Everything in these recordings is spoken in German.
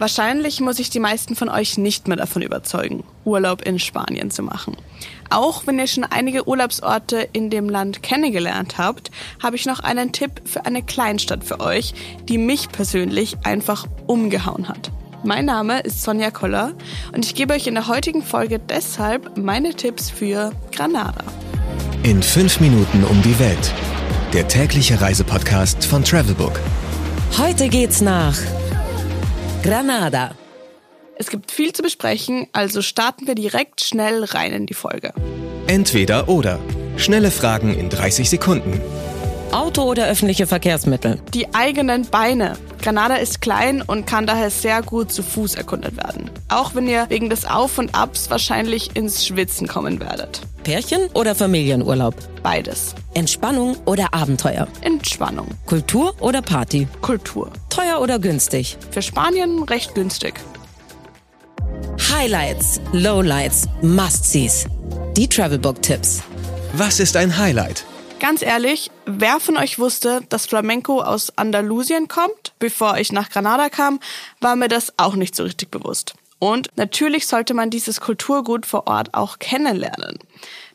Wahrscheinlich muss ich die meisten von euch nicht mehr davon überzeugen, Urlaub in Spanien zu machen. Auch wenn ihr schon einige Urlaubsorte in dem Land kennengelernt habt, habe ich noch einen Tipp für eine Kleinstadt für euch, die mich persönlich einfach umgehauen hat. Mein Name ist Sonja Koller und ich gebe euch in der heutigen Folge deshalb meine Tipps für Granada. In fünf Minuten um die Welt. Der tägliche Reisepodcast von Travelbook. Heute geht's nach Granada. Es gibt viel zu besprechen, also starten wir direkt schnell rein in die Folge. Entweder oder. Schnelle Fragen in 30 Sekunden. Auto oder öffentliche Verkehrsmittel? Die eigenen Beine. Granada ist klein und kann daher sehr gut zu Fuß erkundet werden. Auch wenn ihr wegen des Auf und Abs wahrscheinlich ins Schwitzen kommen werdet. Pärchen oder Familienurlaub? Beides. Entspannung oder Abenteuer? Entspannung. Kultur oder Party? Kultur. Teuer oder günstig? Für Spanien recht günstig. Highlights, Lowlights, Must-Sees. Die Travelbook-Tipps. Was ist ein Highlight? Ganz ehrlich, wer von euch wusste, dass Flamenco aus Andalusien kommt? Bevor ich nach Granada kam, war mir das auch nicht so richtig bewusst. Und natürlich sollte man dieses Kulturgut vor Ort auch kennenlernen.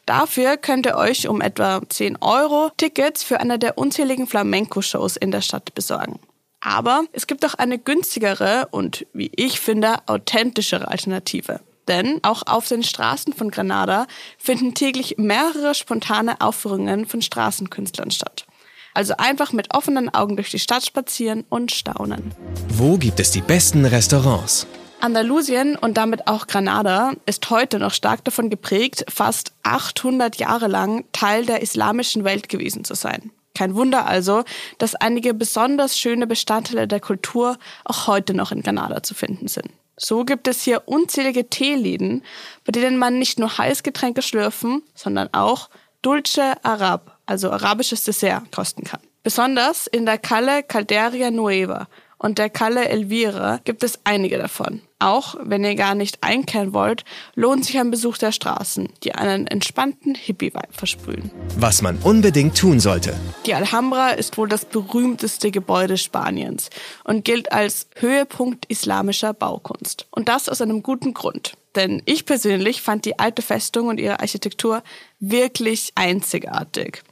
Dafür könnt ihr euch um etwa 10 Euro Tickets für eine der unzähligen Flamenco-Shows in der Stadt besorgen. Aber es gibt auch eine günstigere und, wie ich finde, authentischere Alternative. Denn auch auf den Straßen von Granada finden täglich mehrere spontane Aufführungen von Straßenkünstlern statt. Also einfach mit offenen Augen durch die Stadt spazieren und staunen. Wo gibt es die besten Restaurants? Andalusien und damit auch Granada ist heute noch stark davon geprägt, fast 800 Jahre lang Teil der islamischen Welt gewesen zu sein. Kein Wunder also, dass einige besonders schöne Bestandteile der Kultur auch heute noch in Granada zu finden sind. So gibt es hier unzählige Teeläden, bei denen man nicht nur Heißgetränke schlürfen, sondern auch Dulce Arab, also arabisches Dessert, kosten kann. Besonders in der Calle Calderia Nueva und der Calle Elvira gibt es einige davon. Auch wenn ihr gar nicht einkehren wollt, lohnt sich ein Besuch der Straßen, die einen entspannten Hippie-Vibe versprühen. Was man unbedingt tun sollte. Die Alhambra ist wohl das berühmteste Gebäude Spaniens und gilt als Höhepunkt islamischer Baukunst. Und das aus einem guten Grund. Denn ich persönlich fand die alte Festung und ihre Architektur wirklich einzigartig.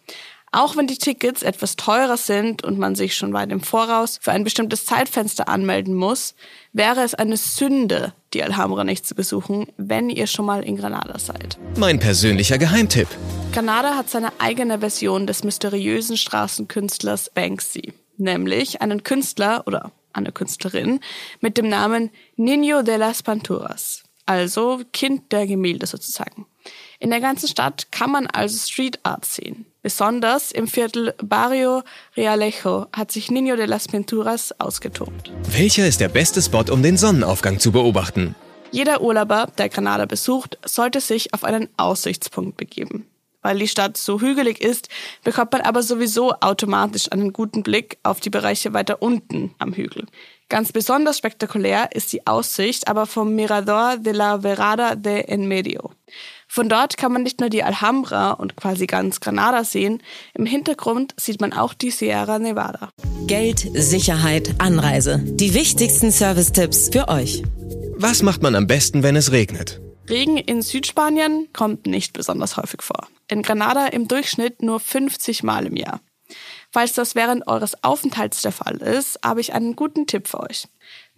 Auch wenn die Tickets etwas teurer sind und man sich schon weit im Voraus für ein bestimmtes Zeitfenster anmelden muss, wäre es eine Sünde, die Alhambra nicht zu besuchen, wenn ihr schon mal in Granada seid. Mein persönlicher Geheimtipp. Granada hat seine eigene Version des mysteriösen Straßenkünstlers Banksy, nämlich einen Künstler oder eine Künstlerin mit dem Namen Niño de las Panturas, also Kind der Gemälde sozusagen. In der ganzen Stadt kann man also Street Art sehen. Besonders im Viertel Barrio Realejo hat sich Niño de las Pinturas ausgetobt. Welcher ist der beste Spot, um den Sonnenaufgang zu beobachten? Jeder Urlauber, der Granada besucht, sollte sich auf einen Aussichtspunkt begeben. Weil die Stadt so hügelig ist, bekommt man aber sowieso automatisch einen guten Blick auf die Bereiche weiter unten am Hügel. Ganz besonders spektakulär ist die Aussicht aber vom Mirador de la Verada de En Medio. Von dort kann man nicht nur die Alhambra und quasi ganz Granada sehen, im Hintergrund sieht man auch die Sierra Nevada. Geld, Sicherheit, Anreise. Die wichtigsten Service-Tipps für euch. Was macht man am besten, wenn es regnet? Regen in Südspanien kommt nicht besonders häufig vor. In Granada im Durchschnitt nur 50 Mal im Jahr. Falls das während eures Aufenthalts der Fall ist, habe ich einen guten Tipp für euch.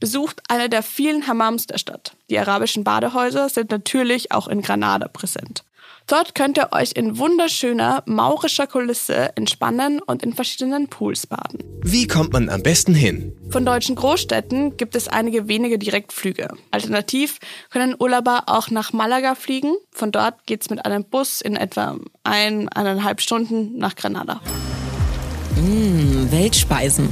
Besucht eine der vielen Hammams der Stadt. Die arabischen Badehäuser sind natürlich auch in Granada präsent. Dort könnt ihr euch in wunderschöner maurischer Kulisse entspannen und in verschiedenen Pools baden. Wie kommt man am besten hin? Von deutschen Großstädten gibt es einige wenige Direktflüge. Alternativ können Urlauber auch nach Malaga fliegen. Von dort geht's mit einem Bus in etwa ein, eineinhalb Stunden nach Granada. Mmh, Weltspeisen.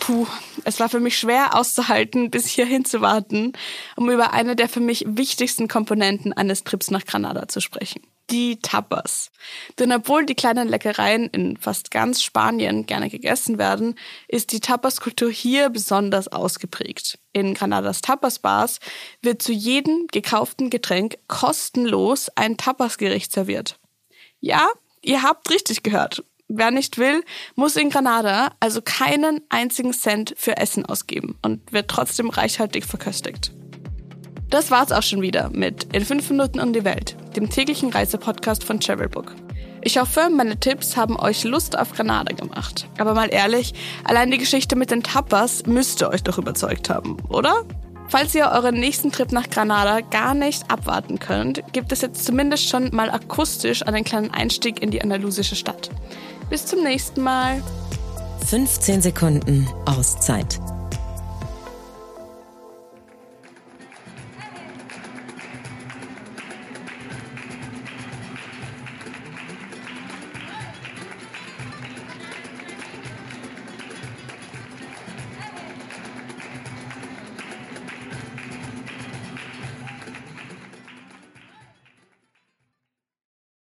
Puh, es war für mich schwer auszuhalten, bis hierhin zu warten, um über eine der für mich wichtigsten Komponenten eines Trips nach Granada zu sprechen. Die Tapas. Denn obwohl die kleinen Leckereien in fast ganz Spanien gerne gegessen werden, ist die Tapas-Kultur hier besonders ausgeprägt. In Granadas Tapas-Bars wird zu jedem gekauften Getränk kostenlos ein Tapas-Gericht serviert. Ja, ihr habt richtig gehört Wer nicht will, muss in Granada also keinen einzigen Cent für Essen ausgeben und wird trotzdem reichhaltig verköstigt. Das war's auch schon wieder mit In 5 Minuten um die Welt, dem täglichen Reisepodcast von Travelbook. Ich hoffe, meine Tipps haben euch Lust auf Granada gemacht. Aber mal ehrlich, allein die Geschichte mit den Tapas müsste euch doch überzeugt haben, oder? Falls ihr euren nächsten Trip nach Granada gar nicht abwarten könnt, gibt es jetzt zumindest schon mal akustisch einen kleinen Einstieg in die andalusische Stadt. Bis zum nächsten Mal. 15 Sekunden Auszeit